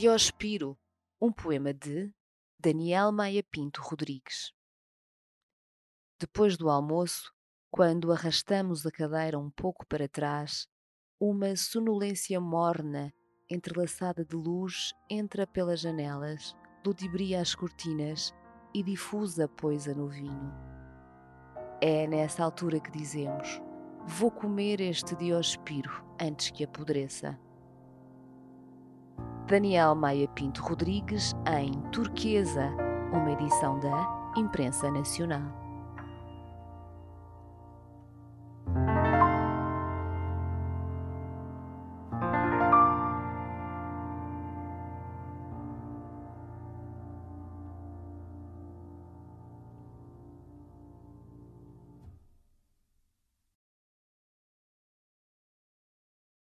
Diospiro, um poema de Daniel Maia Pinto Rodrigues. Depois do almoço, quando arrastamos a cadeira um pouco para trás, uma sonolência morna, entrelaçada de luz, entra pelas janelas, ludibria as cortinas e difusa poisa no vinho. É nessa altura que dizemos: Vou comer este diospiro antes que apodreça. Daniel Maia Pinto Rodrigues em Turquesa, uma edição da Imprensa Nacional.